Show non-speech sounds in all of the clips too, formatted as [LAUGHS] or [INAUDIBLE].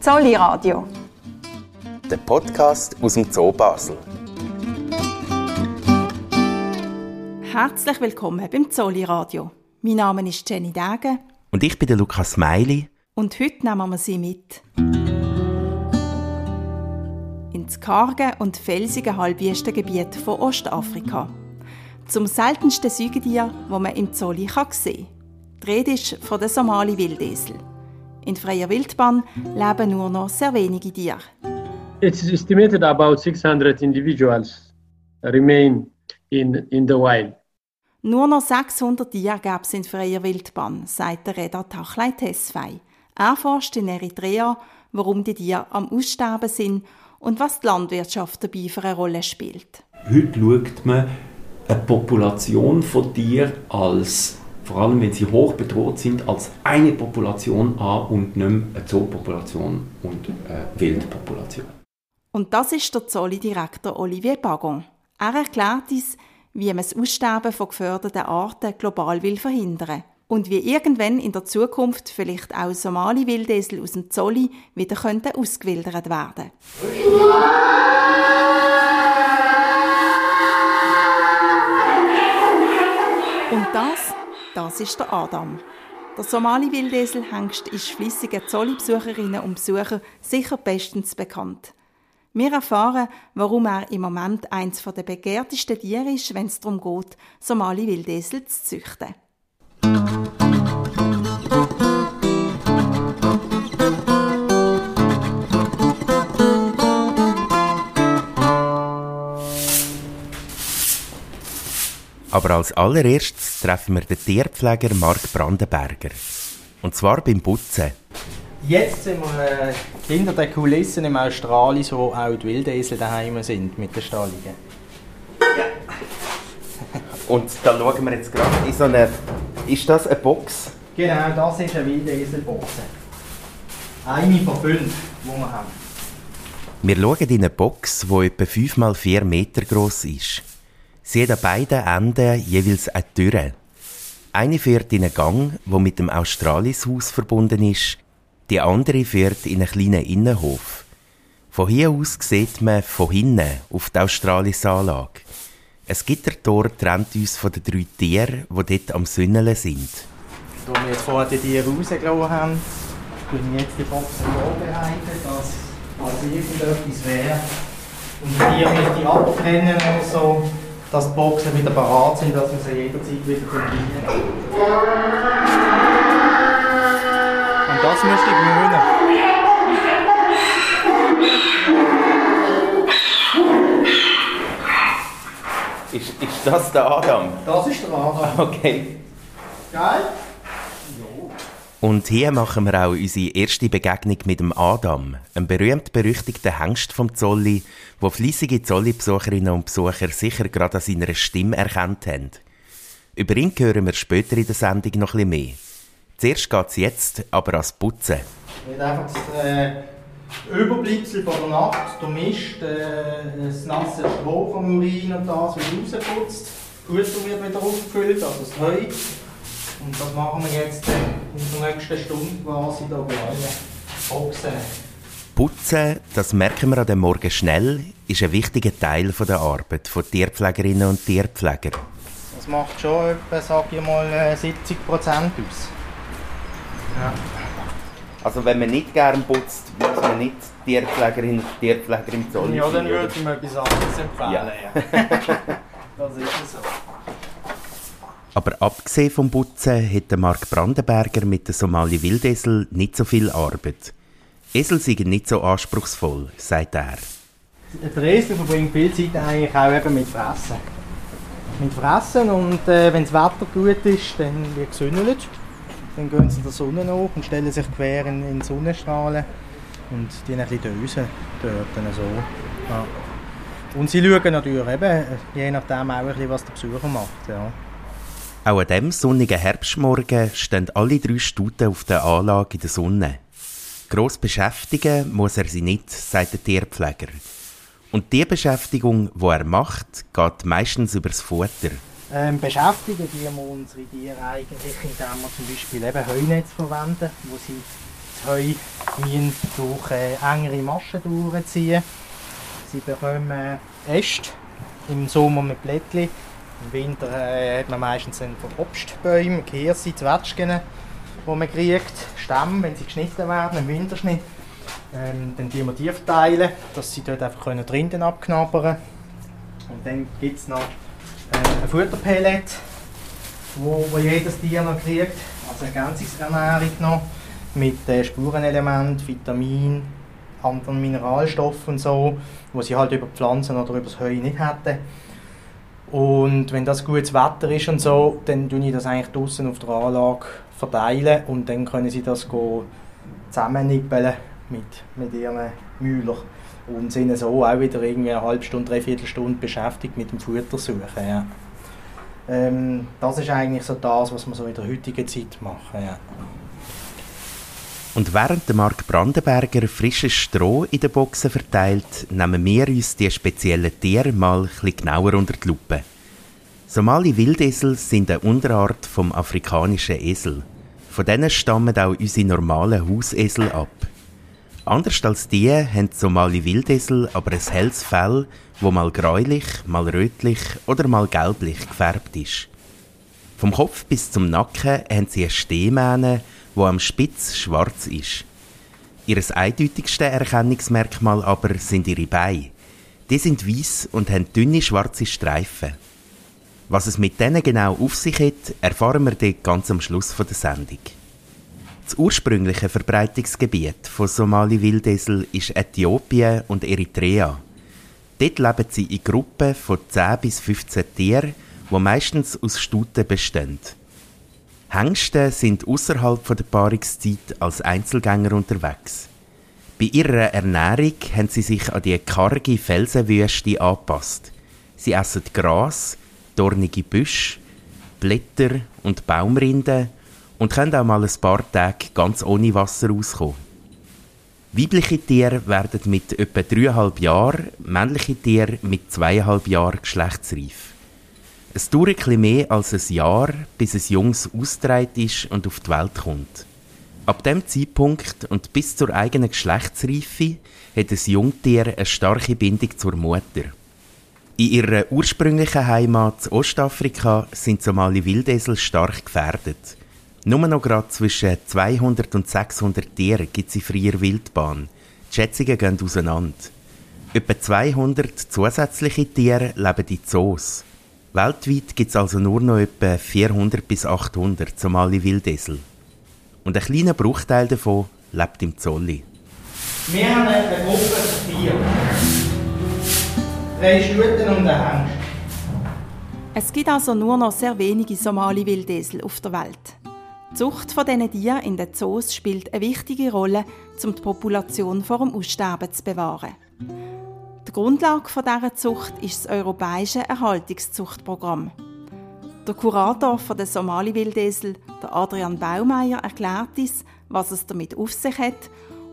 Zolli Radio. Der Podcast aus dem Zoo Basel. Herzlich willkommen beim Zolli Radio. Mein Name ist Jenny Degen. Und ich bin der Lukas Meili. Und heute nehmen wir Sie mit. Ins karge und felsige Halbwüstengebiet von Ostafrika. Zum seltensten Säugetier, das man im Zolli sehen kann. Die Rede ist von der Somali-Wildesel. In freier Wildbahn leben nur noch sehr wenige Tiere. It's estimated about 600 individuals remain in, in the wild. Nur noch 600 Tiere gab es in freier Wildbahn, sagt der Reda Tachlei Tesfai. Er forscht in Eritrea, warum die Tiere am Aussterben sind und was die Landwirtschaft dabei für eine Rolle spielt. Heute schaut man eine Population von Tieren als vor allem wenn sie hoch bedroht sind, als eine Population an und nicht mehr eine Zoopopulation und eine Wildpopulation. Und das ist der Zolli-Direktor Olivier Bagon. Er erklärt uns, wie man das Aussterben von geförderten Arten global will verhindern und wie irgendwann in der Zukunft vielleicht auch Somali-Wildesel aus dem Zolli wieder könnten ausgewildert werden. Und das ist der Adam. Der Somali-Wildesel-Hengst ist flüssigen Zolli-Besucherinnen und Besucher sicher bestens bekannt. Wir erfahren, warum er im Moment eines der begehrtesten Tiere ist, wenn es darum geht, Somali-Wildesel zu züchten. Aber als allererstes treffen wir den Tierpfleger Mark Brandenberger. Und zwar beim Putzen. Jetzt sind wir äh, hinter den Kulissen im Australien, wo auch die Wildesel daheim sind mit den Stallungen. Ja. Und da schauen wir jetzt gerade in so eine. Ist das eine Box? Genau, das ist eine Wildeselbox. Eine von fünf, die wir haben. Wir schauen in eine Box, die etwa 5 x 4 Meter groß ist. Sie hat an beiden Enden jeweils eine Tür. Eine führt in einen Gang, wo mit dem Australishaus verbunden ist. Die andere führt in einen kleinen Innenhof. Von hier aus sieht man von hinten auf die Australis-Anlage. Ein Gittertor trennt uns von den drei Tieren, die dort am Sünneln sind. Da wir jetzt vorher die Tiere rausgelassen haben, bin ich jetzt die Box vorbereitet, dass also irgendetwas wäre. Und die Tiere müsste ich abtrennen oder so dass die Boxen wieder parat sind, dass man sie jederzeit wieder kann. Und das möchte ich gewöhnen. Ist, ist das der Adam? Das ist der Adam. Okay. Geil? Und hier machen wir auch unsere erste Begegnung mit dem Adam, einem berühmt-berüchtigten Hengst vom Zolli, wo fließige Zolli-Besucherinnen und Besucher sicher gerade an seiner Stimme erkannt haben. Über ihn hören wir später in der Sendung noch bisschen mehr. Zuerst geht es jetzt aber ans Putzen. Ich einfach das äh, Überbleibsel von der Nacht, der Mist, äh, das nasse Stroh vom Urin und das wird rausgeputzt. Futter wird wieder aufgefüllt, also das Heu. Und das machen wir jetzt äh, in der nächsten Stunde quasi hier bei Boxen. Putzen, das merken wir an dem Morgen schnell, ist ein wichtiger Teil der Arbeit von Tierpflegerinnen und Tierpfleger. Das macht schon etwa, sag ich mal, 70 äh, Prozent aus. Ja. Also wenn man nicht gerne putzt, muss man nicht Tierpflegerin und Tierpfleger im Zoll Ja, dann würde ich mir etwas anderes empfehlen. Ja. [LAUGHS] das ist so. Aber abgesehen vom Putzen hat Mark Brandenberger mit der Somali Wildesel nicht so viel Arbeit. Esel sind nicht so anspruchsvoll, sagt er. Der Esel verbringt viel Zeit eigentlich auch eben mit Fressen. Mit Fressen und äh, wenn das Wetter gut ist, dann wird gesündelt. Dann gehen sie in der Sonne nach und stellen sich quer in, in Sonnenstrahlen und die ein bisschen dösen dort so. Ja. Und sie schauen natürlich eben, je nachdem auch ein bisschen, was der Besucher macht. Ja. Auch an diesem sonnigen Herbstmorgen stehen alle drei Stuten auf der Anlage in der Sonne. Gross beschäftigen muss er sie nicht, sagt der Tierpfleger. Und die Beschäftigung, die er macht, geht meistens über das Futter. Ähm, beschäftigen wir unsere Tiere eigentlich, indem wir zum Beispiel eben Heunetz verwenden, wo sie das Heu müssen durch äh, engere Maschen durchziehen. Sie bekommen Äste, im Sommer mit Blättchen. Im Winter äh, hat man meistens von Obstbäumen, Hirse, Zwetschgen, die man kriegt. Stämme, wenn sie geschnitten werden, im Winterschnitt. Ähm, dann die wir die verteilen, dass sie dort einfach können drinnen abknabbern können. Und dann gibt es noch äh, ein Futterpellet, wo, wo jedes Tier noch kriegt, also Ergänzungsernährung noch, mit äh, Spurenelementen, Vitaminen, anderen Mineralstoffen und so, wo sie halt über Pflanzen oder über das Heu nicht hätten. Und wenn das gutes Wetter ist und so, dann tue ich das eigentlich draußen auf der Anlage verteilen und dann können sie das zusammennippeln mit, mit ihren Mühlern und sind so auch wieder irgendwie eine halbe Stunde, dreiviertel Stunde beschäftigt mit dem Futter suchen. Ja. Ähm, das ist eigentlich so das, was wir so in der heutigen Zeit machen. Ja. Und während der Mark Brandenberger frisches Stroh in den Boxen verteilt, nehmen wir uns die speziellen Tiere mal ein genauer unter die Lupe. Somali Wildesel sind eine Unterart vom afrikanischen Esel. Von denen stammen auch unsere normalen Hausesel ab. Anders als die haben Somali Wildesel aber ein helles Fell, wo mal gräulich, mal rötlich oder mal gelblich gefärbt ist. Vom Kopf bis zum Nacken haben sie eine Stehmähne, wo am Spitz schwarz ist. Ihr eindeutigste Erkennungsmerkmal aber sind ihre Beine. Die sind weiß und haben dünne schwarze Streifen. Was es mit denen genau auf sich hat, erfahren wir dort ganz am Schluss der Sendung. Das ursprüngliche Verbreitungsgebiet von Somali-Wildesel ist Äthiopien und Eritrea. Dort leben sie in Gruppen von 10 bis 15 Tieren, die meistens aus Stuten bestehen. Hengste sind außerhalb der Paarungszeit als Einzelgänger unterwegs. Bei ihrer Ernährung haben sie sich an die karge Felsenwüste angepasst. Sie essen Gras, dornige Büsche, Blätter und Baumrinden und können auch mal ein paar Tage ganz ohne Wasser auskommen. Weibliche Tiere werden mit etwa dreieinhalb Jahren, männliche Tiere mit zweieinhalb Jahren geschlechtsreif. Es dauert etwas mehr als ein Jahr, bis ein Jungs ausgetragen ist und auf die Welt kommt. Ab dem Zeitpunkt und bis zur eigenen Geschlechtsreife hat ein Jungtier eine starke Bindung zur Mutter. In ihrer ursprünglichen Heimat Ostafrika sind Somali Wildesel stark gefährdet. Nur noch gerade zwischen 200 und 600 Tiere gibt es in freier Wildbahn. Die Schätzungen gehen auseinander. Etwa 200 zusätzliche Tiere leben in Zoos. Weltweit gibt es also nur noch etwa 400 bis 800 Somali Wildesel. Und ein kleiner Bruchteil davon lebt im Zolli. Wir haben eine Gruppe von vier. Drei Stuten und ein Hengst. Es gibt also nur noch sehr wenige Somali Wildesel auf der Welt. Die Zucht von diesen Tieren in den Zoos spielt eine wichtige Rolle, um die Population vor dem Aussterben zu bewahren. Die Grundlage dieser Zucht ist das europäische Erhaltungszuchtprogramm. Der Kurator der Somali-Wildesel, Adrian Baumeier, erklärt uns, was es damit auf sich hat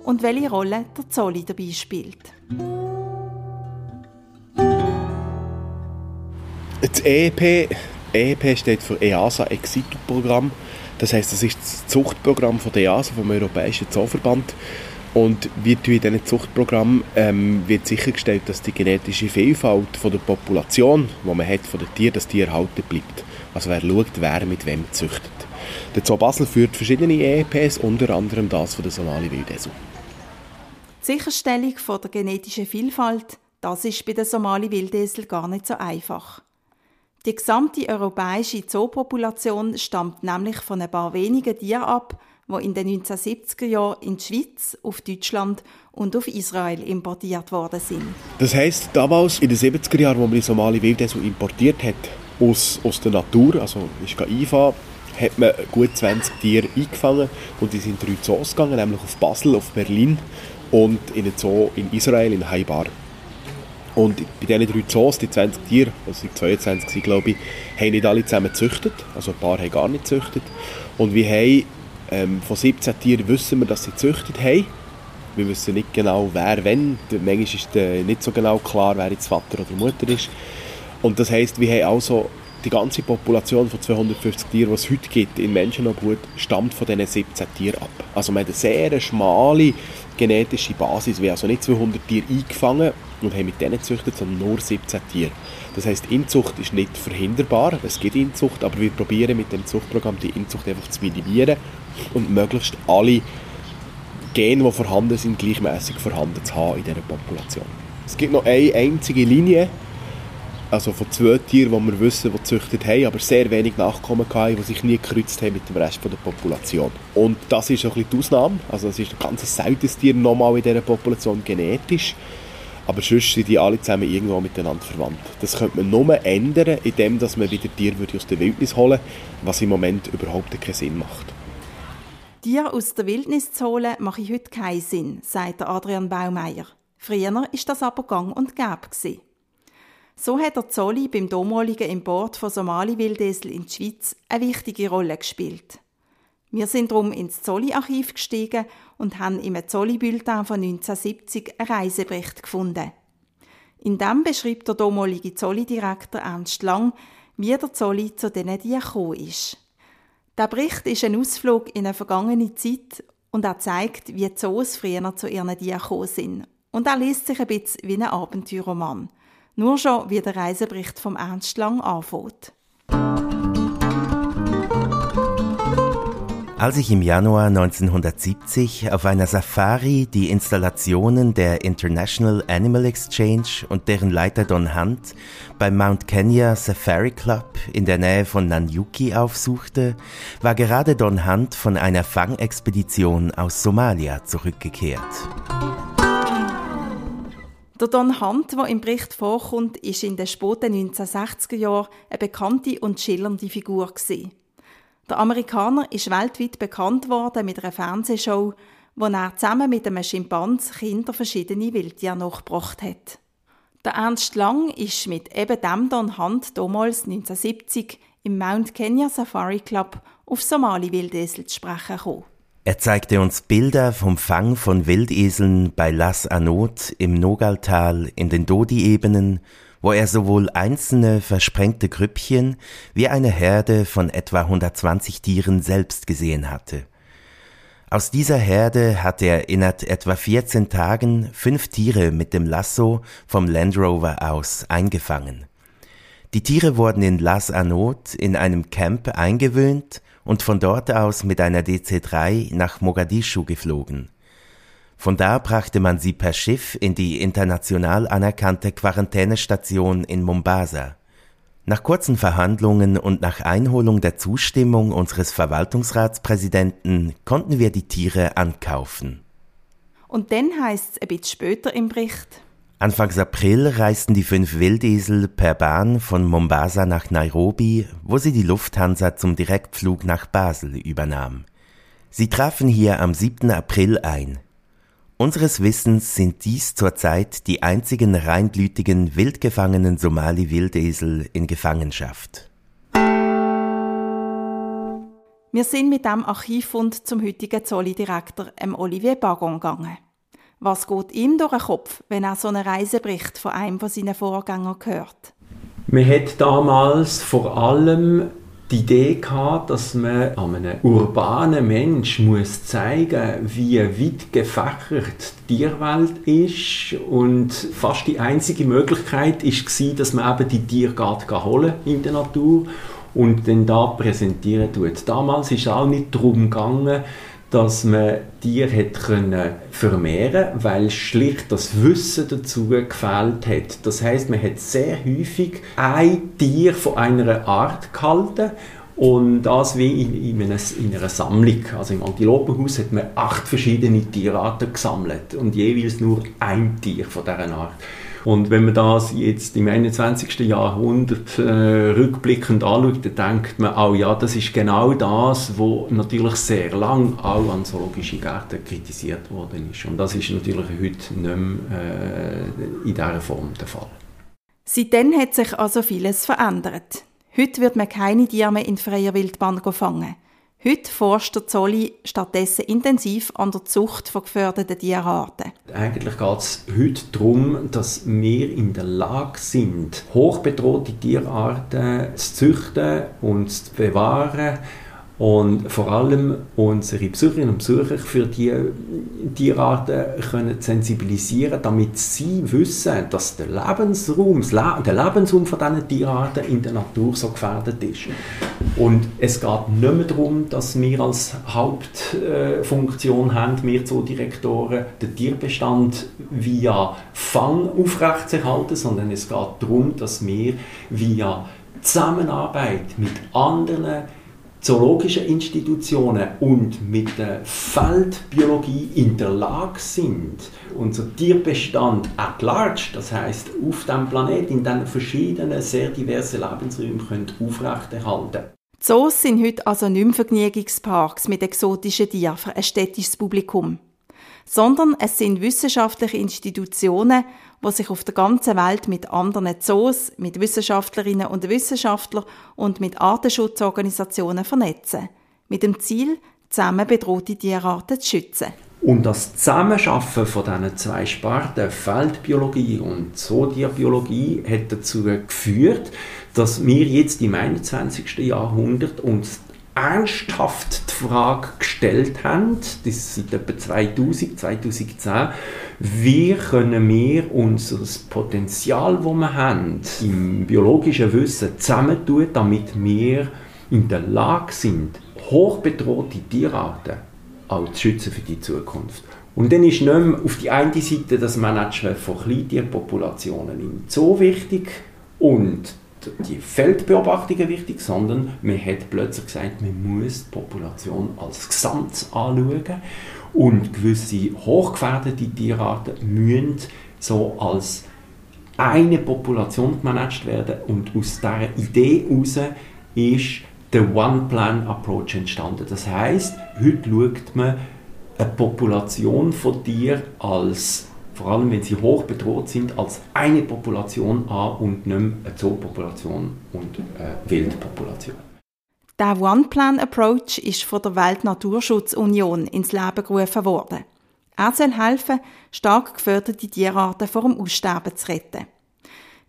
und welche Rolle der Zolli dabei spielt. Das EEP, EEP steht für EASA Exitu Programm. Das heißt, das ist das Zuchtprogramm von der EASA, vom Europäischen Zooverband. Und wird in diesem Zuchtprogramm ähm, wird sichergestellt, dass die genetische Vielfalt von der Population, die man hat, von den Tieren, dass die erhalten bleibt. Also wer schaut, wer mit wem züchtet. Der Zoo Basel führt verschiedene EEPs, unter anderem das von der Somali Wildesel. Die Sicherstellung von der genetischen Vielfalt, das ist bei der Somali Wildesel gar nicht so einfach. Die gesamte europäische Zoopopulation stammt nämlich von ein paar wenigen Tieren ab, die in den 1970er Jahren in die Schweiz, auf Deutschland und auf Israel importiert worden sind. Das heisst, damals in den 70er Jahren, wo man die Somali Wildesel importiert hat, aus, aus der Natur, also ist einfahren, hat man gut 20 Tiere eingefangen und die sind drei Zoos gegangen, nämlich auf Basel, auf Berlin und in einen Zoo in Israel, in Haibar. Und bei diesen drei Zoos, die 20 Tiere, also 22 glaube ich, haben nicht alle zusammen gezüchtet, also ein paar haben gar nicht gezüchtet. Und wir haben ähm, von 17 Tieren wissen wir, dass sie gezüchtet haben. Wir wissen nicht genau, wer wenn. Manchmal ist äh, nicht so genau klar, wer jetzt Vater oder Mutter ist. Und das heisst, wir haben also die ganze Population von 250 Tieren, die es heute gibt in Menschenobhut, stammt von diesen 17 Tieren ab. Also man hat eine sehr schmale genetische Basis. Wir haben also nicht 200 Tiere eingefangen und haben mit denen gezüchtet, sondern nur 17 Tiere. Das heißt, Inzucht ist nicht verhinderbar. Es gibt Inzucht, aber wir probieren mit dem Zuchtprogramm die Inzucht einfach zu minimieren und möglichst alle Gene, die vorhanden sind, gleichmäßig vorhanden zu haben in dieser Population. Es gibt noch eine einzige Linie, also von zwei Tieren, die wir wissen, die gezüchtet haben, aber sehr wenig Nachkommen hatten, die sich nie gekreuzt haben mit dem Rest der Population. Und das ist ein bisschen die Ausnahme. Also das ist ein ganz seltenes Tier nochmal in dieser Population genetisch. Aber sonst sind die alle zusammen irgendwo miteinander verwandt. Das könnte man nur ändern, indem man wieder Tiere aus der Wildnis holen würde, was im Moment überhaupt keinen Sinn macht. Tiere aus der Wildnis zu holen, mache ich heute keinen Sinn, sagt Adrian Baumeier. Früher war das aber gang und gäbe. So hat der Zolli beim damaligen Import von Somali-Wildesel in die Schweiz eine wichtige Rolle gespielt. Wir sind darum ins Zolli-Archiv gestiegen und haben im Zolli-Bulletin von 1970 einen Reisebericht gefunden. In dem beschreibt der damalige Zolli-Direktor Ernst Lang, wie der Zolli zu diesen Tieren gekommen ist. Der Bericht ist ein Ausflug in eine vergangene Zeit und er zeigt, wie die Zoos früher zu ihren Tieren gekommen sind. Und er liest sich ein bisschen wie ein Abenteuerroman. Nur schon, wie der Reisebericht vom Ernst Lang anfängt. Als ich im Januar 1970 auf einer Safari die Installationen der International Animal Exchange und deren Leiter Don Hunt beim Mount Kenya Safari Club in der Nähe von Nanyuki aufsuchte, war gerade Don Hunt von einer Fangexpedition aus Somalia zurückgekehrt. Der Don Hunt, der im Bericht vorkommt, ist in den späten 1960er Jahren eine bekannte und schillernde Figur gewesen. Der Amerikaner ist weltweit bekannt worden mit einer Fernsehshow, wo er zusammen mit einem Schimpans Kinder verschiedene Wildtiere nachgebracht hat. Der Ernst Lang ist mit eben dem Don Hunt damals 1970 im Mount Kenya Safari Club auf Somali-Wildesel zu sprechen gekommen. Er zeigte uns Bilder vom Fang von Wildeseln bei Las Anot im Nogaltal in den Dodi-Ebenen, wo er sowohl einzelne versprengte Grüppchen wie eine Herde von etwa 120 Tieren selbst gesehen hatte. Aus dieser Herde hatte er innerhalb etwa 14 Tagen fünf Tiere mit dem Lasso vom Land Rover aus eingefangen. Die Tiere wurden in Las Anot in einem Camp eingewöhnt und von dort aus mit einer DC-3 nach Mogadischu geflogen. Von da brachte man sie per Schiff in die international anerkannte Quarantänestation in Mombasa. Nach kurzen Verhandlungen und nach Einholung der Zustimmung unseres Verwaltungsratspräsidenten konnten wir die Tiere ankaufen. Und dann heißt es ein bisschen später im Bericht, Anfangs April reisten die fünf Wildesel per Bahn von Mombasa nach Nairobi, wo sie die Lufthansa zum Direktflug nach Basel übernahm. Sie trafen hier am 7. April ein. Unseres Wissens sind dies zurzeit die einzigen reinblütigen wildgefangenen Somali-Wildesel in Gefangenschaft. Wir sind mit dem Archivfund zum heutigen Zolli-Direktor Olivier Bagon gegangen. Was geht ihm durch den Kopf, wenn er so einen Reisebericht von einem von seinen Vorgängern hört? Man hat damals vor allem die Idee gehabt, dass man einem urbanen Mensch muss zeigen wie weit gefächert die Tierwelt ist und fast die einzige Möglichkeit war, dass man eben die Tiere holen in der Natur und dann da präsentieren tut. Damals ist es auch nicht darum gegangen, dass man Tiere hat können vermehren, weil schlicht das Wissen dazu gefehlt hat. Das heißt, man hat sehr häufig ein Tier von einer Art gehalten und das wie in, in, einer, in einer Sammlung. Also im Antilopenhaus hat man acht verschiedene Tierarten gesammelt und jeweils nur ein Tier von dieser Art. Und wenn man das jetzt im 21. Jahrhundert äh, rückblickend anschaut, dann denkt man auch, ja, das ist genau das, was natürlich sehr lang auch an zoologischen Gärten kritisiert worden ist. Und das ist natürlich heute nicht mehr äh, in dieser Form der Fall. Seitdem hat sich also vieles verändert. Heute wird man keine Tiere mehr in freier Wildbahn fangen. Heute forscht der Zolli stattdessen intensiv an der Zucht von gefährdeten Tierarten. Eigentlich geht es heute darum, dass wir in der Lage sind, hochbedrohte Tierarten zu züchten und zu bewahren und vor allem unsere Besucherinnen und Besucher für die Tierarten können sensibilisieren, damit sie wissen, dass der Lebensraum, der Lebensraum von diesen Tierarten in der Natur so gefährdet ist. Und es geht nicht mehr darum, dass wir als Hauptfunktion haben, wir Zoodirektoren, den Tierbestand via Fang aufrechtzuerhalten, sondern es geht darum, dass wir via Zusammenarbeit mit anderen zoologischen Institutionen und mit der Feldbiologie in der Lage sind, unser Tierbestand at large, das heißt auf dem Planeten in den verschiedenen, sehr diversen Lebensräumen können aufrechterhalten. Zoos sind heute also nicht Vergnügungsparks mit exotischen Tieren für ein städtisches Publikum, sondern es sind wissenschaftliche Institutionen, die sich auf der ganzen Welt mit anderen Zoos, mit Wissenschaftlerinnen und Wissenschaftlern und mit Artenschutzorganisationen vernetzen. Mit dem Ziel, zusammen bedrohte Tierarten zu schützen. Und das Zusammenarbeiten von diesen zwei Sparten, Feldbiologie und Zootierbiologie, hat dazu geführt, dass wir jetzt im 21. Jahrhundert uns ernsthaft die Frage gestellt haben, das seit etwa 2000, 2010, wie können wir unser Potenzial, das wir haben, im biologischen Wissen zusammentun, damit wir in der Lage sind, hochbedrohte Tierarten auch zu schützen für die Zukunft. Und dann ist nicht mehr auf die eine Seite das Management von Kleintierpopulationen im Zoo wichtig und die Feldbeobachtungen wichtig, sondern man hat plötzlich gesagt, man muss die Population als Gesamt anschauen und gewisse hochgefährdete Tierarten müssen so als eine Population gemanagt werden und aus dieser Idee heraus ist der One-Plan-Approach entstanden. Das heißt, heute schaut man eine Population von Tieren als vor allem wenn sie hoch bedroht sind, als eine Population an und nicht mehr eine Zoopopulation und eine Wildpopulation. Der One-Plan-Approach ist von der Weltnaturschutzunion ins Leben gerufen worden. Er soll helfen, stark geförderte Tierarten vor dem Aussterben zu retten.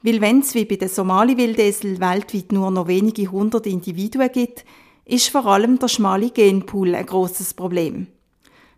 Weil wenn es wie bei den Somali-Wildesel weltweit nur noch wenige hundert Individuen gibt, ist vor allem der schmale Genpool ein großes Problem.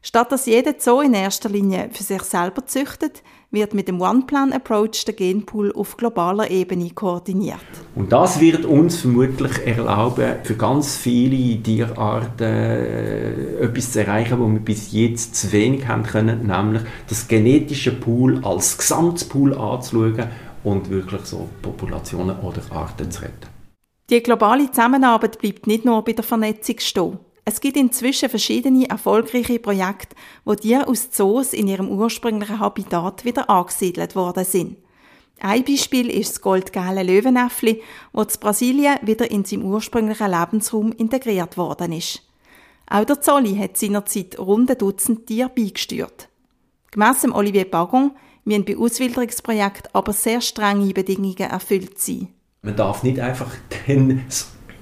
Statt dass jeder Zoo in erster Linie für sich selber züchtet, wird mit dem One-Plan-Approach der Genpool auf globaler Ebene koordiniert. Und das wird uns vermutlich erlauben, für ganz viele Tierarten äh, etwas zu erreichen, was wir bis jetzt zu wenig haben können, nämlich das genetische Pool als Gesamtpool anzuschauen und wirklich so Populationen oder Arten zu retten. Die globale Zusammenarbeit bleibt nicht nur bei der Vernetzung stehen. Es gibt inzwischen verschiedene erfolgreiche Projekte, wo Tiere aus Zoos in ihrem ursprünglichen Habitat wieder angesiedelt worden sind. Ein Beispiel ist das goldgelbe Löwenäffli, wo in Brasilien wieder in seinem ursprünglichen Lebensraum integriert worden ist. Auch der Zolli hat seinerzeit rund ein Dutzend Tiere beigesteuert. Gemäss Olivier Bagon müssen bei Auswilderungsprojekten aber sehr strenge Bedingungen erfüllt sein. Man darf nicht einfach den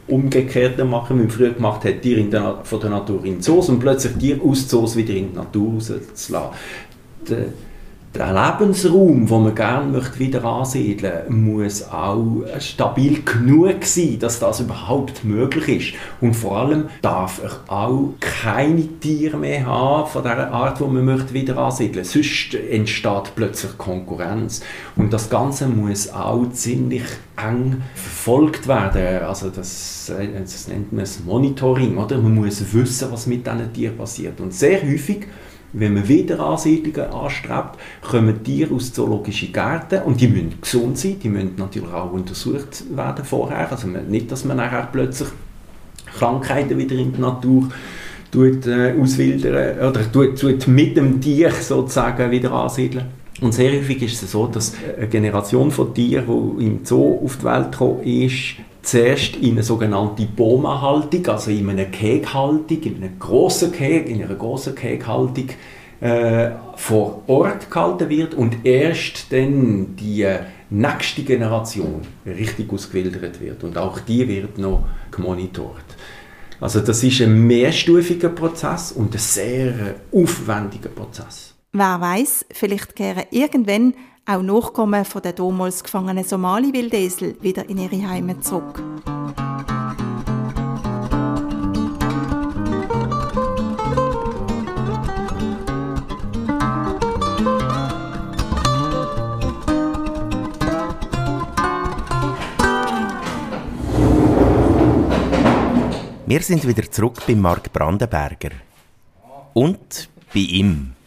Umgekehrte machen, wie man früher gemacht hat, Tiere der, von der Natur in Zoos und plötzlich Tiere aus Zoos wieder in die Natur rauszulassen der Lebensraum, den man gerne wieder ansiedeln möchte, muss auch stabil genug sein, dass das überhaupt möglich ist. Und vor allem darf er auch keine Tiere mehr haben von der Art, die man möchte wieder ansiedeln möchte. Sonst entsteht plötzlich Konkurrenz. Und das Ganze muss auch ziemlich eng verfolgt werden. Also das, das nennt man das Monitoring. Oder? Man muss wissen, was mit diesen Tieren passiert. Und sehr häufig wenn man Wiederansiedlungen anstrebt, kommen Tiere aus zoologischen Gärten und die müssen gesund sein, die müssen natürlich auch untersucht werden vorher. Also nicht, dass man nachher plötzlich Krankheiten wieder in die Natur tut, äh, auswildern oder tut, tut mit dem Tier sozusagen wieder ansiedeln. Und sehr häufig ist es so, dass eine Generation von Tieren, die im Zoo auf die Welt gekommen ist, zuerst in eine sogenannte Boma-Haltung, also in einer Keghaltung, in einem grossen Keg, in einer grossen Keghaltung äh, vor Ort gehalten wird und erst dann die nächste Generation richtig ausgewildert wird. Und auch die wird noch gemonitort. Also das ist ein mehrstufiger Prozess und ein sehr aufwendiger Prozess. Wer weiß, vielleicht kehren irgendwann auch Nachkommen von den damals gefangenen Somali-Wildesel wieder in ihre Heimat zurück. Wir sind wieder zurück bei Mark Brandenberger. Und bei ihm.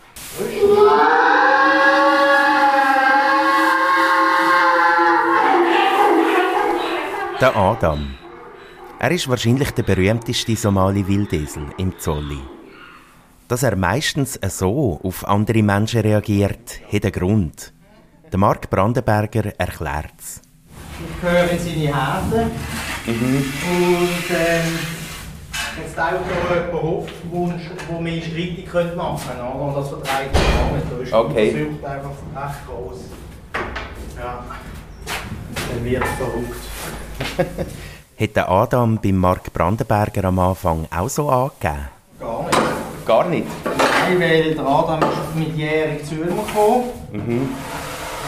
Der Adam. Er ist wahrscheinlich der berühmteste Somali-Wildesel im Zolli. Dass er meistens so auf andere Menschen reagiert, hat einen Grund. Der Mark Brandenberger erklärt es. Ich höre in seine Hände mhm. und ähm, Jetzt taucht da jemand auf, wo, wo wir streitig machen können. Und das vertreibt man nicht. Da ist okay. versucht einfach recht groß. Ja. Dann wird verrückt. [LAUGHS] Hat der Adam beim Mark Brandenberger am Anfang auch so angegeben? Gar nicht. Gar nicht? Nein, weil der Adam ist mit jährig zu mir gekommen. Mhm.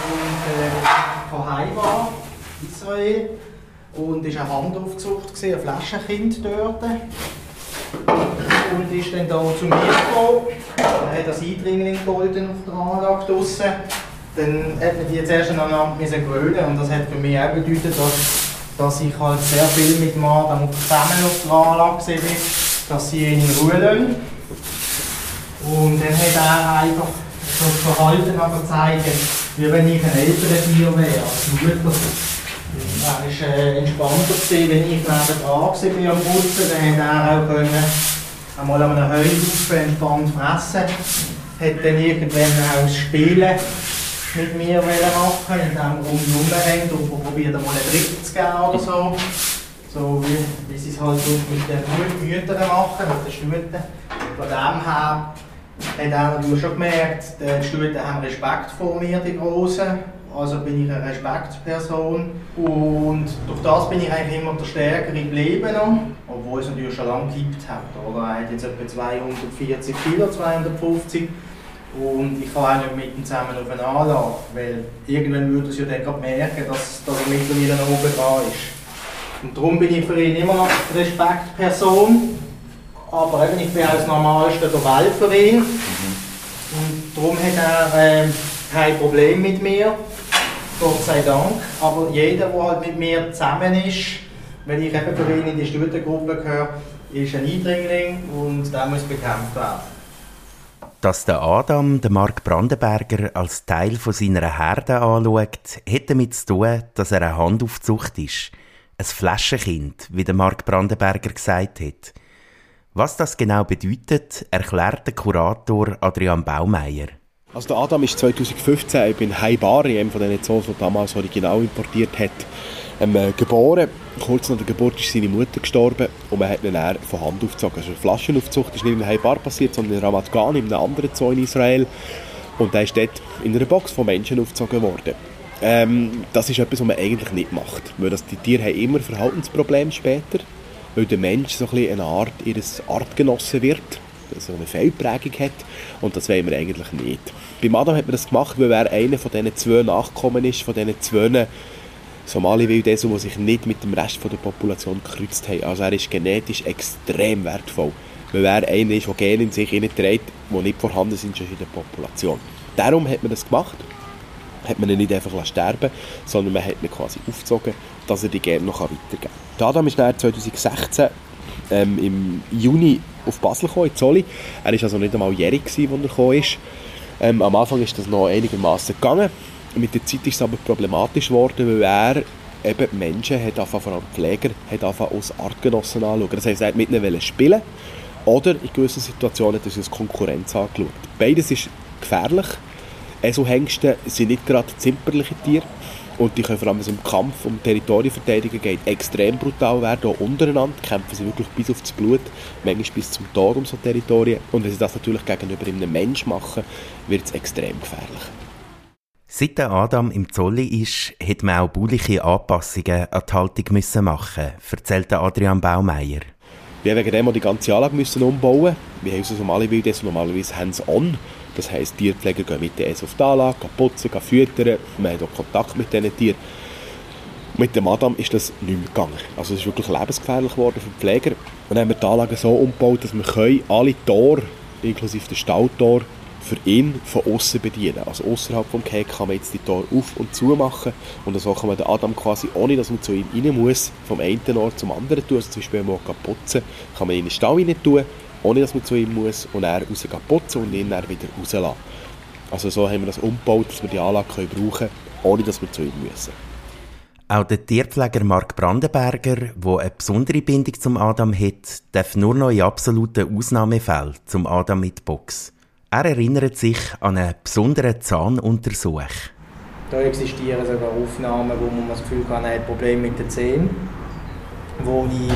Und äh, von Heim war, Israel und war eine Handaufzucht, ein Flaschenkind dort. Und ist dann hier zu mir gekommen. Er hat das Eindringling geholfen auf der Anlage draussen. Dann hat man die zuerst aneinander gewöhnen und das hat für mich auch bedeutet, dass, dass ich halt sehr viel mit dem Adam zusammen auf der Anlage bin, dass sie ihn in Ruhe lassen. Und dann hat er einfach so das Verhalten gezeigt, wie wenn ich ein älteres Tier wäre, als Mutter. Er war äh, entspannter, gewesen, wenn ich nebenan war am Putzen. Dann konnte er auch können, einmal an einem Heuhaufen entspannt fressen. Hat dann irgendwann auch das Spielen mit mir machen indem um ihn rumhängt und probiert einmal einen Tritt zu geben oder so. So wie, wie sie es halt mit den Müttern machen, mit den Stuten. Von dem her hat er natürlich schon gemerkt, die Stuten haben Respekt vor mir, die Großen. Also bin ich eine Respektsperson und durch das bin ich eigentlich immer der Stärkere geblieben, obwohl es natürlich schon lange hat. Oder? Er hat jetzt etwa 240 Kilo, 250 und ich kann auch nicht mit ihm zusammen auf eine Anlage, weil irgendwann würde es ja dann gerade merken, dass da mittlerweile noch oben dran ist. Und darum bin ich für ihn immer noch Respektperson, aber eben, ich bin auch das Normalste der Welt für ihn. Mhm. Und darum hat er äh, kein Problem mit mir. Gott sei Dank. Aber jeder, der halt mit mir zusammen ist, wenn ich eben für ihn in die Studentengruppe gehöre, ist ein Eindringling und der muss bekämpft werden. Dass der Adam den Mark Brandenberger als Teil von seiner Herde anschaut, hat damit zu tun, dass er eine Handaufzucht ist. Ein Flaschenkind, wie der Mark Brandenberger gesagt hat. Was das genau bedeutet, erklärt der Kurator Adrian Baumeier. Also der Adam ist 2015 in Haibari, einem von den Zoos, die damals original importiert hat, ähm, äh, geboren. Kurz nach der Geburt ist seine Mutter gestorben und man hat ihn dann von Hand aufgezogen. Also Flaschenaufzucht ist nicht in Haibar passiert, sondern in Ramat Gan, in einem anderen Zoo in Israel. Und er ist dort in einer Box von Menschen aufgezogen worden. Ähm, das ist etwas, was man eigentlich nicht macht. Weil das, die Tiere haben immer Verhaltensprobleme später, weil der Mensch so ein bisschen eine Art ihres Artgenossen wird so eine Fehlprägung hat. Und das wollen wir eigentlich nicht. Beim Adam hat man das gemacht, weil er einer von diesen zwei Nachkommen ist, von diesen zwei Somali-Wildesel, die sich nicht mit dem Rest der Population gekreuzt haben. Also er ist genetisch extrem wertvoll, weil er einer ist, der Gene in sich trägt, die nicht vorhanden sind schon in der Population. Darum hat man das gemacht, hat man ihn nicht einfach sterben sondern man hat ihn quasi aufgezogen, dass er die Gene noch weitergeben kann. Der Adam ist dann 2016 ähm, im Juni auf Basel gekommen, in Zolli. Er war also nicht einmal jährig, als er gekommen ist. Ähm, am Anfang ist das noch einigermaßen gegangen. Mit der Zeit ist es aber problematisch geworden, weil er eben Menschen, hat vor allem Pfleger, hat als Artgenossen anschauen. Das heisst, er hat mit ihnen spielen oder in gewissen Situationen hat er als Konkurrenz angeschaut. Beides ist gefährlich. Eselhengste sind nicht gerade zimperliche Tiere. Und die können vor allem, wenn es um Kampf, um Territorienverteidigung geht, extrem brutal werden. Auch untereinander kämpfen sie wirklich bis aufs Blut, manchmal bis zum Tod um so Territorien. Und wenn sie das natürlich gegenüber einem Menschen machen, wird es extrem gefährlich. Seit der Adam im Zolli ist, hat man auch bauliche Anpassungen an die Haltung müssen machen, erzählt Adrian Baumeier. Wir haben wegen dem die ganze Anlage müssen umbauen. Wir haben unsere normale Wildesel normalerweise hands-on. Das heisst, Tierpfleger gehen mit den auf die Anlage, putzen, füttern. Wir haben auch Kontakt mit diesen Tieren. Mit dem Adam ist das nicht mehr gegangen. Also es ist wirklich lebensgefährlich geworden für die Pfleger. Und dann haben wir die Anlage so umgebaut, dass wir alle Tore, inklusive der Stalltor, für ihn von außen bedienen. Also außerhalb vom Cake kann man jetzt die Tore auf und zu machen und so kann man den Adam quasi, ohne dass man zu ihm rein muss, vom einen Ort zum anderen tun. Also zum Beispiel, wenn man putzen kann man ihn in den Stall rein tun, ohne dass man zu ihm muss und er raus putzen und ihn dann wieder rauslassen. Also so haben wir das umgebaut, dass wir die Anlage können brauchen können, ohne dass wir zu ihm müssen. Auch der Tierpfleger Mark Brandenberger, der eine besondere Bindung zum Adam hat, darf nur noch in absoluten Ausnahmefällen zum Adam mit Box. Er erinnert sich an einen besonderen Zahnuntersuch. Da existieren sogar Aufnahmen, wo man das Gefühl hat, er hat Probleme mit den Zähnen. Wo, ich,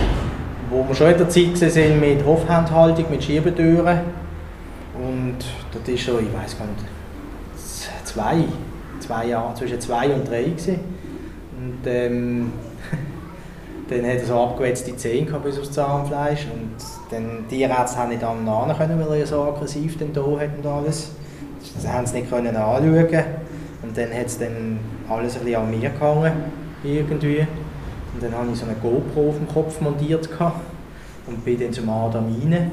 wo wir schon in der Zeit sind mit Hofhandhaltung, mit Schiebetüren. Und das ist schon, ich weiß gar nicht, zwei, zwei Jahre, zwischen zwei und drei gewesen. Und ähm, [LAUGHS] dann hat er so abgewetzte Zähne bis aufs Zahnfleisch. Und dann, die Ärzte haben nicht an können, weil er so aggressiv dann da hat und alles. Das haben sie nicht können anschauen. Und dann hat es dann alles ein bisschen an mir gehangen, irgendwie. Und dann habe ich so eine GoPro auf dem Kopf montiert und bin dann zum Adam rein.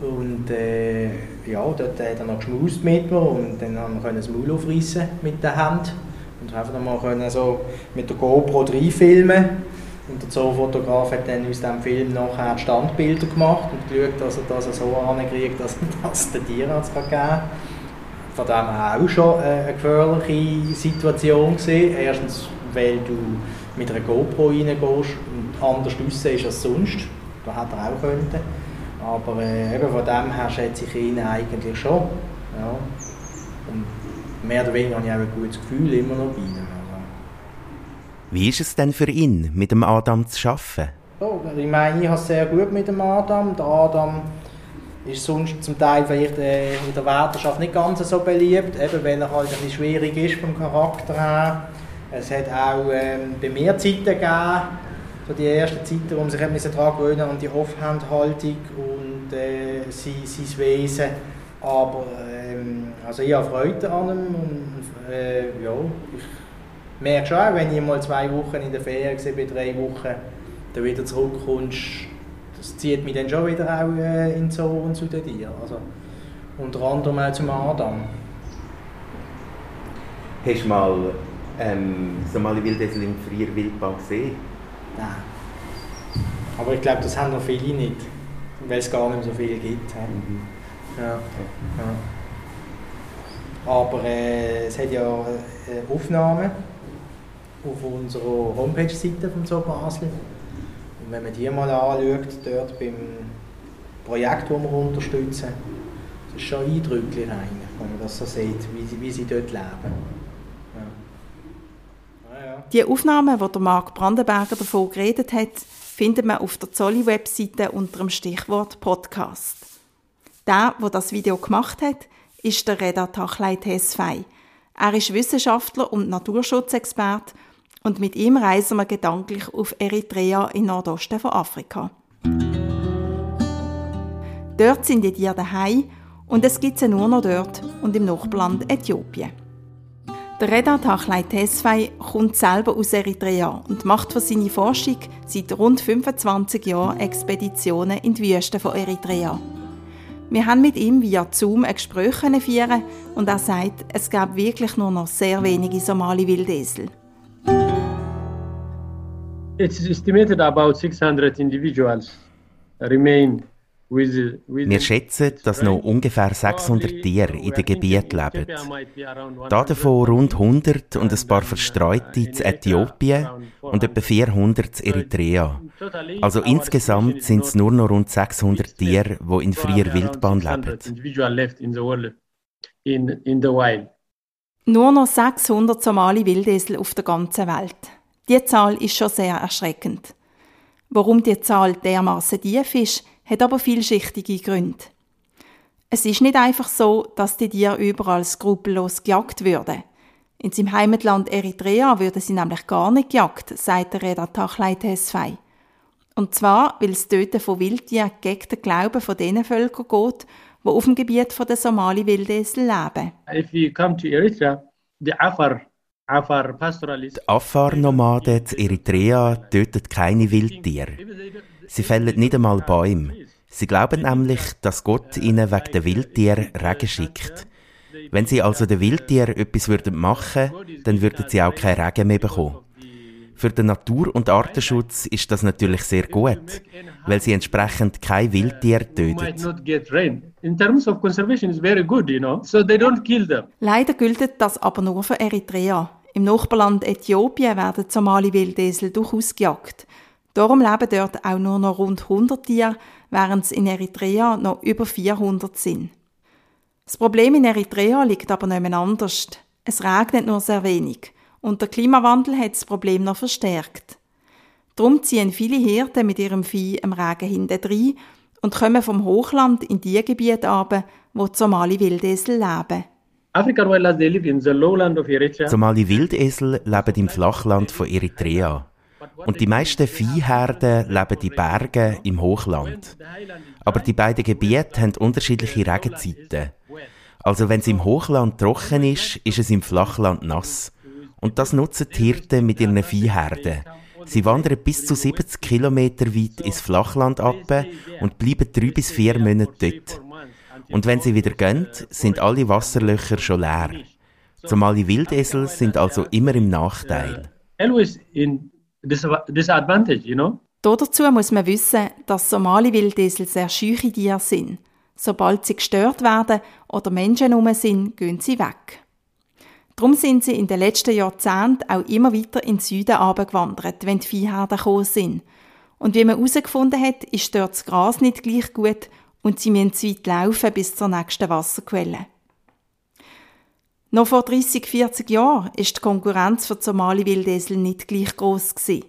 Und äh, ja, dort hat er noch geschmust mit mir und dann haben wir das Maul aufreißen mit der Hand. Und noch mal so mit der GoPro filmen und der Zoofotograf hat dann aus diesem Film nachher Standbilder gemacht und geschaut, dass er das so ankriegt, dass er [LAUGHS] das den Tierarzt geben kann. Von dem auch schon eine gefährliche Situation gesehen. Erstens, weil du mit einer GoPro reingehst und anders aussehst als sonst. Das hätte er auch können. Aber äh, eben von dem her schätze ich ihn eigentlich schon. Ja. Und mehr oder weniger habe ich auch ein gutes Gefühl immer noch bei ihm. Wie ist es denn für ihn, mit dem Adam zu arbeiten? Oh, ich meine, ich habe es sehr gut mit dem Adam. Der Adam ist sonst zum Teil vielleicht äh, in der Wärterschaft nicht ganz so beliebt, eben weil er halt ein bisschen schwierig ist vom Charakter her. Es hat auch ähm, bei mir Zeiten gegeben, so die ersten Zeiten, wo man sich daran gewöhnen an die Offhandhaltung und äh, sein, sein Wesen. Aber ähm, also ich habe Freude an ihm und äh, ja, ich merkst auch, wenn ich mal zwei Wochen in der Ferien war, drei Wochen, dann wieder zurückkommst, das zieht mich dann schon wieder auch äh, in Zoo und zu den Tieren. Also, unter anderem auch zum Adam. Hast du mal ähm, Somali Wildesel im Frier Wildbahn gesehen? Nein. Aber ich glaube, das haben noch viele nicht, weil es gar nicht so viele gibt. Mhm. Ja. ja. Aber äh, es hat ja äh, Aufnahmen auf unserer Homepage-Seite vom Zoo Basel. Und wenn man die mal anschaut, dort beim Projekt, das wir unterstützen, das ist schon eindrücklich wenn man das so sieht, wie sie, wie sie dort leben. Ja. Die Aufnahmen, die der Marc Brandenberger davon geredet hat, findet man auf der Zolli-Webseite unter dem Stichwort Podcast. Der, der das Video gemacht hat, ist der Reda Tachleit Hesfei. Er ist Wissenschaftler und Naturschutzexperte und mit ihm reisen wir gedanklich auf Eritrea in Nordosten von Afrika. Dort sind die Tiere daheim und es gibt sie nur noch dort und im Nachbarland Äthiopien. Der Reda Tachlei Tesfai kommt selber aus Eritrea und macht für seine Forschung seit rund 25 Jahren Expeditionen in die Wüste von Eritrea. Wir haben mit ihm via Zoom ein Gespräch führen und er sagt, es gab wirklich nur noch sehr wenige Somali-Wildesel. It's estimated about 600 individuals remain wir schätzen, dass noch ungefähr 600 Tiere in dem Gebiet leben. Davon rund 100 und ein paar Verstreute in Äthiopien und etwa 400 in Eritrea. Also insgesamt sind es nur noch rund 600 Tiere, die in freier Wildbahn leben. Nur noch 600 Somali-Wildesel auf der ganzen Welt. Die Zahl ist schon sehr erschreckend. Warum die Zahl dermaßen tief ist, hat aber vielschichtige Gründe. Es ist nicht einfach so, dass die Tiere überall skrupellos gejagt würden. In seinem Heimatland Eritrea würden sie nämlich gar nicht gejagt, sagt der Reda Tachleit Tesfai. Und zwar, weil das Töten von Wildtieren gegen den Glauben von den Völkern geht, die auf dem Gebiet der Somali-Wildesel leben. If you come to Eritrea, the Afar, Die Afar-Nomaden in Eritrea töten keine Wildtiere. Sie fällen nicht einmal Bäume. Sie glauben nämlich, dass Gott ihnen wegen der Wildtiere Regen schickt. Wenn sie also den Wildtieren etwas würden machen würden, dann würden sie auch keinen Regen mehr bekommen. Für den Natur- und Artenschutz ist das natürlich sehr gut, weil sie entsprechend kein Wildtier might töten. not get rain. In terms of conservation, it's very good, you know. So they don't kill them. Leider gilt das aber nur für Eritrea. Im Nachbarland Äthiopien werden Somali-Wildesel durchaus gejagt. Darum leben dort auch nur noch rund 100 Tiere, während es in Eritrea noch über 400 sind. Das Problem in Eritrea liegt aber nicht anders. Es regnet nur sehr wenig und der Klimawandel hat das Problem noch verstärkt. Darum ziehen viele Hirten mit ihrem Vieh im Regen hintendrein und kommen vom Hochland in die Gebiete ab, wo die leben. Lowland of Eritrea. Somali Wildesel leben im Flachland von Eritrea. Und die meisten Viehherden leben in Bergen im Hochland. Aber die beiden Gebiete haben unterschiedliche Regenzeiten. Also wenn es im Hochland trocken ist, ist es im Flachland nass. Und das nutzen die Hirten mit ihren Viehherden. Sie wandern bis zu 70 Kilometer weit ins Flachland ab und bleiben drei bis vier Monate dort. Und wenn sie wieder gehen, sind alle Wasserlöcher schon leer. Somali Wildesel sind also immer im Nachteil. Always in dis- disadvantage, you know. Dazu muss man wissen, dass Somali-Wildesel sehr scheuche Tiere sind. Sobald sie gestört werden oder Menschen herum sind, gehen sie weg. Darum sind sie in den letzten Jahrzehnten auch immer weiter in den Süden abgewandert, wenn die Viehherden gekommen sind. Und wie man herausgefunden hat, ist dort das Gras nicht gleich gut und sie müssen zu weit laufen bis zur nächsten Wasserquelle. Noch vor 30, 40 Jahren ist die Konkurrenz für die Somali-Wildesel nicht gleich gross gewesen.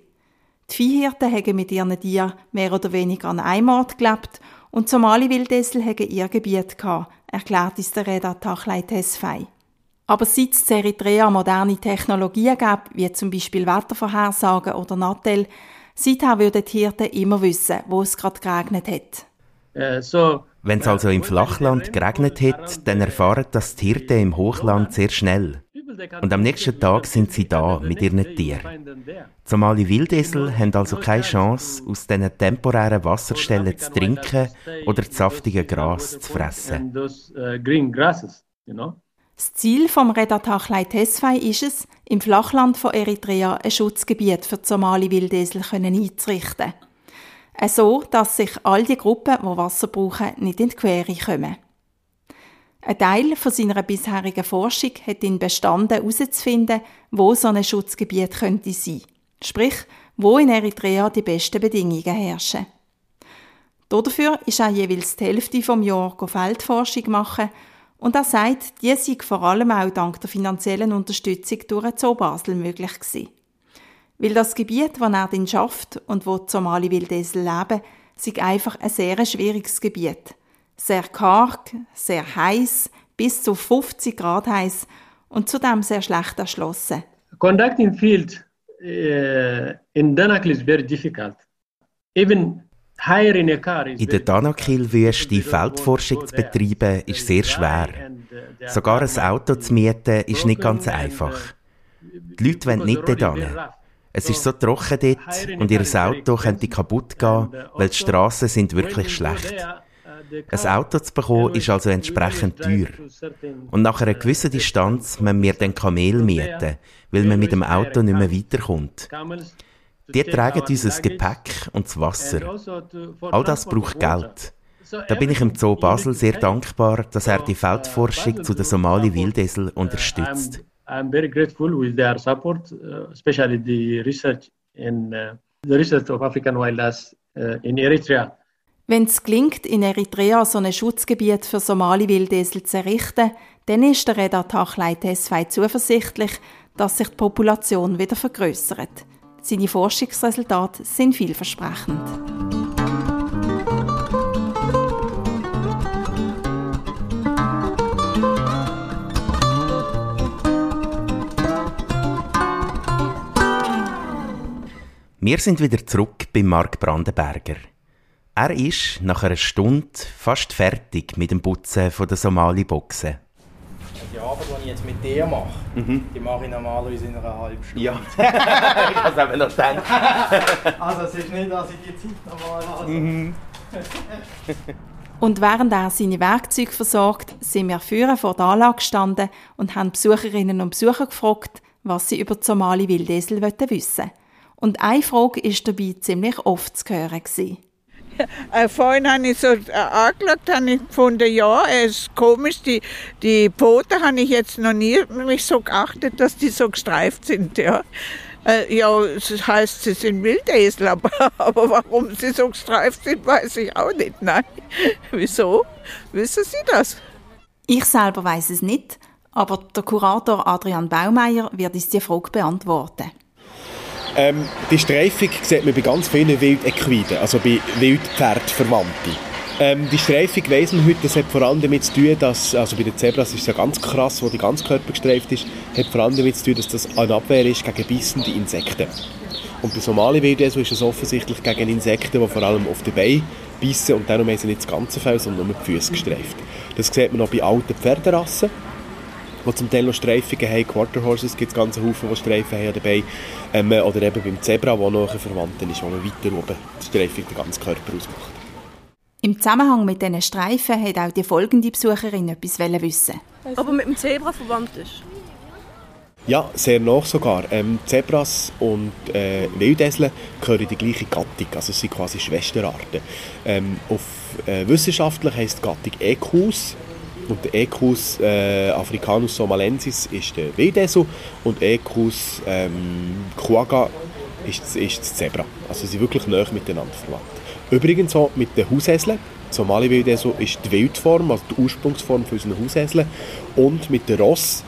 Die Viehhirten haben mit ihren Tieren mehr oder weniger an einem Ort gelebt und die Somali-Wildesel haben ihr Gebiet gehabt, erklärt uns der Reda Tachlei Tesfai. Aber seit es in Eritrea moderne Technologien gibt, wie zum Beispiel Wettervorhersagen oder Nattel, seither würden die Hirten immer wissen, wo es gerade geregnet hat. Uh, so Wenn es also im Flachland geregnet hat, dann erfahren das die Hirten im Hochland sehr schnell. Und am nächsten Tag sind sie da mit ihren Tieren. Die Somali Wildesel haben also keine Chance, aus diesen temporären Wasserstellen zu trinken oder das saftige Gras zu fressen. Das Ziel vom Redatachlei Tesfai ist es, im Flachland von Eritrea ein Schutzgebiet für die Somali-Wildesel können einzurichten. Äh, So, dass sich all die Gruppen, die Wasser brauchen, nicht in die Quere kommen. Ein Teil von seiner bisherigen Forschung hat ihn bestanden, herauszufinden, wo so ein Schutzgebiet könnte sein. Sprich, wo in Eritrea die besten Bedingungen herrschen. Dafür ist er jeweils die Hälfte vom Jahr Feldforschung machen und er sagt, die sei vor allem auch dank der finanziellen Unterstützung durch Zoo Basel möglich gewesen. Weil das Gebiet, das er dann schafft und wo die Somali-Wildesel leben, sei einfach ein sehr schwieriges Gebiet. Sehr karg, sehr heiß, bis zu 50 Grad heiß und zudem sehr schlecht erschlossen. Conducting field uh, in Danakil is very difficult. Even In der Danakil-Wüste Feldforschung zu betreiben, ist sehr schwer. Sogar ein Auto zu mieten, ist nicht ganz einfach. Die Leute wollen nicht dort hin. Es ist so trocken dort und ihr Auto könnte kaputt gehen, weil die Strassen sind wirklich schlecht. Ein Auto zu bekommen ist also entsprechend teuer. Und nach einer gewissen Distanz müssen wir dann Kamel mieten, weil man mit dem Auto nicht mehr weiterkommt. Die tragen uns das Gepäck und das Wasser. All das braucht Geld. Da bin ich im Zoo Basel sehr dankbar, dass er die Feldforschung zu der Somali-Wildesel unterstützt. I'm very grateful with their support, uh, especially the research in uh, the research of African wildlife uh, in Eritrea. Wenn es gelingt, in Eritrea so ein Schutzgebiet für Somali-Wildesel zu errichten, dann ist der Reda Tachlei Tesfai zuversichtlich, dass sich die Population wieder vergrößert. Seine Forschungsresultate sind vielversprechend. Wir sind wieder zurück bei Mark Brandenberger. Er ist nach einer Stunde fast fertig mit dem Putzen der Somali-Boxen. Die Arbeit, die ich jetzt mit dir mache, Mhm. die mache ich normalerweise in einer halben Stunde. Ja, ich habe es eben noch gedacht. [LAUGHS] Also es ist nicht, dass ich die Zeit normal habe. Mhm. [LAUGHS] Und während er seine Werkzeuge versorgt, sind wir vorne vor der Anlage gestanden und haben Besucherinnen und Besucher gefragt, was sie über die Somali Wildesel wissen wollten. Und eine Frage war dabei ziemlich oft zu hören. Gewesen. Äh, vorhin habe ich so äh, angeschaut, habe ich gefunden, ja, es ist komisch, die, die Pfoten habe ich jetzt noch nie mich so geachtet, dass die so gestreift sind, ja. Äh, ja, das heißt, sie sind Wildesel, [LAUGHS] aber, aber warum sie so gestreift sind, weiß ich auch nicht. Nein. [LAUGHS] Wieso? Wissen Sie das? Ich selber weiß es nicht, aber der Kurator Adrian Baumeier wird uns die Frage beantworten. Ähm, die Streifung sieht man bei ganz vielen Wildequiden, also bei Wildpferdverwandten. Ähm, die Streifung weiss man heute, das hat vor allem damit zu tun, dass, also bei den Zebras ist es ja ganz krass, wo die ganze Körper gestreift ist, hat vor allem damit zu tun, dass das eine Abwehr ist gegen bissende Insekten. Und bei Somali-Wildesel ist es offensichtlich gegen Insekten, die vor allem auf die Beine bissen und darum haben sie nicht das ganze Fell, sondern nur die Füße gestreift. Das sieht man auch bei alten Pferderassen die zum Teil noch Streifungen haben. Quarter Horses gibt es ganze Haufen, die Streifen haben dabei. Ähm, oder eben beim Zebra, wo noch ein Verwandter ist, wo man weiter oben die Streifung den ganzen Körper ausmacht. Im Zusammenhang mit diesen Streifen hat auch die folgende Besucherin etwas wissen. Aber mit dem Zebra verwandt ist. Ja, sehr nach sogar. Ähm, Zebras und äh, Wildesel gehören in die gleiche Gattung, also es sind quasi Schwesterarten. Ähm, auf äh, wissenschaftlich heisst die Gattung Equus und der Equus äh, africanus somalensis ist der Wildesel und Equus ähm, quagga ist, ist das Zebra. Also sie sind wirklich nah miteinander verwandt. Übrigens auch mit den Hauseseln. Die Somali-Wildesel ist die Wildform, also die Ursprungsform für unseren Hauseseln. Und mit den Ross.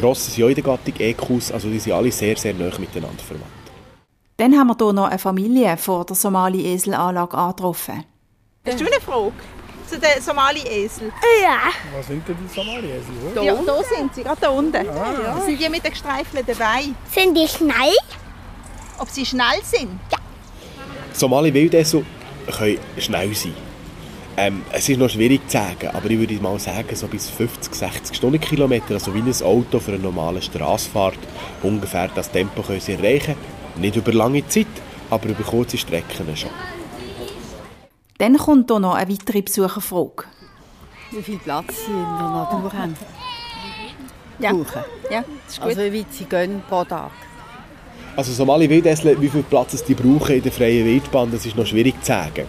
Ross sind ja in der Gattung Equus, also die sind alle sehr, sehr nah miteinander verwandt. Dann haben wir hier noch eine Familie vor der Somali-Eselanlage angetroffen. Hast du eine Frage zu den Somali-Esel? Was sind denn die Somali-Esel? Ja, da sind sie, gerade da unten. Das sind die mit den gestreifelten Beinen. Sind die schnell? Ob sie schnell sind? Somali-Wildesel können schnell sein. Ähm, es ist noch schwierig zu sagen, aber ich würde mal sagen, so bis 50, 60 Stundenkilometer, also wie ein Auto für eine normale Straßenfahrt, ungefähr das Tempo können sie erreichen. Nicht über lange Zeit, aber über kurze Strecken schon. Dann kommt hier noch eine weitere Besucherfrage. Wie viel Platz sie in der Natur haben. Ja. Brauchen. Ja, das ist gut. Also wie weit sie gehen pro Tag. Also Somali-Wildesel, wie viel Platz es die brauchen in der freien Wildbahn, das ist noch schwierig zu sagen.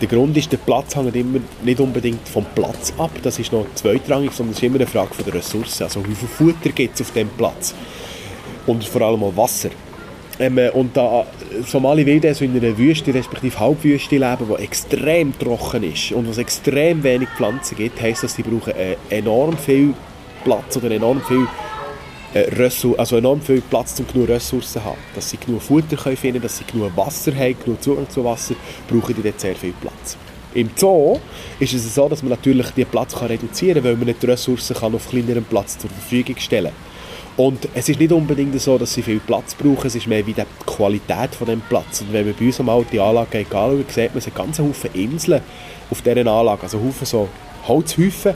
Der Grund ist, der Platz hängt immer nicht unbedingt vom Platz ab, das ist noch zweitrangig, sondern es ist immer eine Frage von der Ressourcen. Also wie viel Futter gibt es auf dem Platz? Und vor allem auch Wasser. Ähm, äh, und da Somali Wildesel in einer Wüste, respektive Halbwüste leben, die extrem trocken ist und es extrem wenig Pflanzen gibt, heisst das, sie brauchen äh, enorm viel Platz oder enorm viel äh, also enorm viel Platz, um genug Ressourcen zu haben. Dass sie genug Futter können finden dass sie genug Wasser haben, genug Zugang zu Wasser, brauchen die dort sehr viel Platz. Im Zoo ist es so, dass man natürlich den Platz kann reduzieren kann, weil man nicht die Ressourcen kann auf kleinerem Platz zur Verfügung stellen Und es ist nicht unbedingt so, dass sie viel Platz brauchen, es ist mehr wie die Qualität von dem Platz. Und wenn man bei uns einmal die Anlage anschaut, sieht man, es hat ganz Haufen Inseln auf dieser Anlage, also Haufen so Holzhäufen,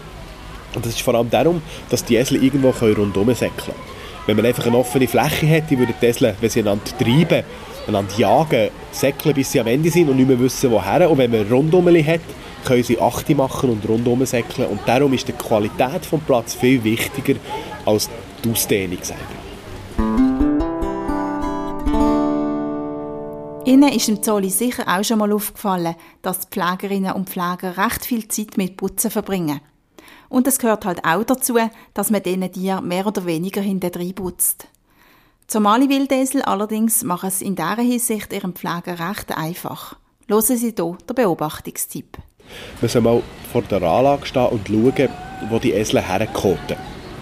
und das ist vor allem darum, dass die Esel irgendwo rundherum säckeln können. Wenn man einfach eine offene Fläche hätte, würden die Esel, wenn sie einander treiben, einander jagen, säckeln, bis sie am Ende sind und nicht mehr wissen, woher. Und wenn man rundherum hat, können sie Achte machen und rundherum säckeln. Und darum ist die Qualität des Platzes viel wichtiger als die Ausdehnung selber. Ihnen ist im Zolli sicher auch schon mal aufgefallen, dass die Pflegerinnen und Pfleger recht viel Zeit mit Putzen verbringen. Und es gehört halt auch dazu, dass man diesen Tieren mehr oder weniger hinterdrein putzt. Die Somali-Wildesel allerdings machen es in dieser Hinsicht ihrem Pfleger recht einfach. Hören Sie hier den Beobachtungstipp. Man soll mal vor der Anlage stehen und schauen, wo die Esel herkoten.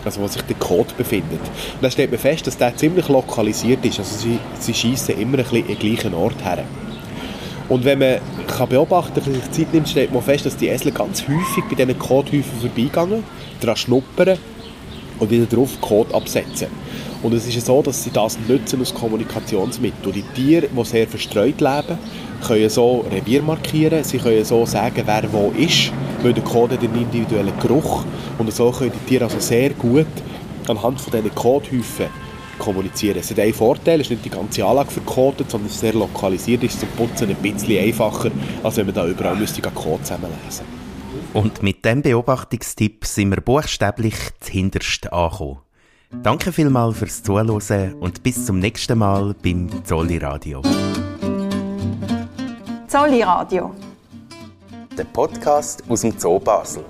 Also wo sich der Kot befindet. Und dann stellt man fest, dass der ziemlich lokalisiert ist. Also sie, sie schiessen immer ein bisschen den gleichen Ort her. Und wenn man kann beobachten kann, sich Zeit nimmt, stellt man fest, dass die Esel ganz häufig bei diesen Kothäufen vorbeigehen, daran schnuppern und wieder drauf Kot absetzen. Und es ist so, dass sie das nutzen als Kommunikationsmittel. Die Tiere, die sehr verstreut leben, können so Revier markieren, sie können so sagen, wer wo ist, weil der Code den individuellen Geruch und so können die Tiere also sehr gut anhand von diesen Codehäufen kommunizieren. Es hat einen Vorteil, es ist nicht die ganze Anlage verkodet, sondern es ist sehr lokalisiert, ist zum Putzen ein bisschen einfacher, als wenn man da überall müsste Code zusammenlesen Und mit diesem Beobachtungstipp sind wir buchstäblich zuhinterst angekommen. Danke vielmals fürs Zuhören und bis zum nächsten Mal beim Zolli Radio. Zolli Radio. Der Podcast aus dem Zoo Basel.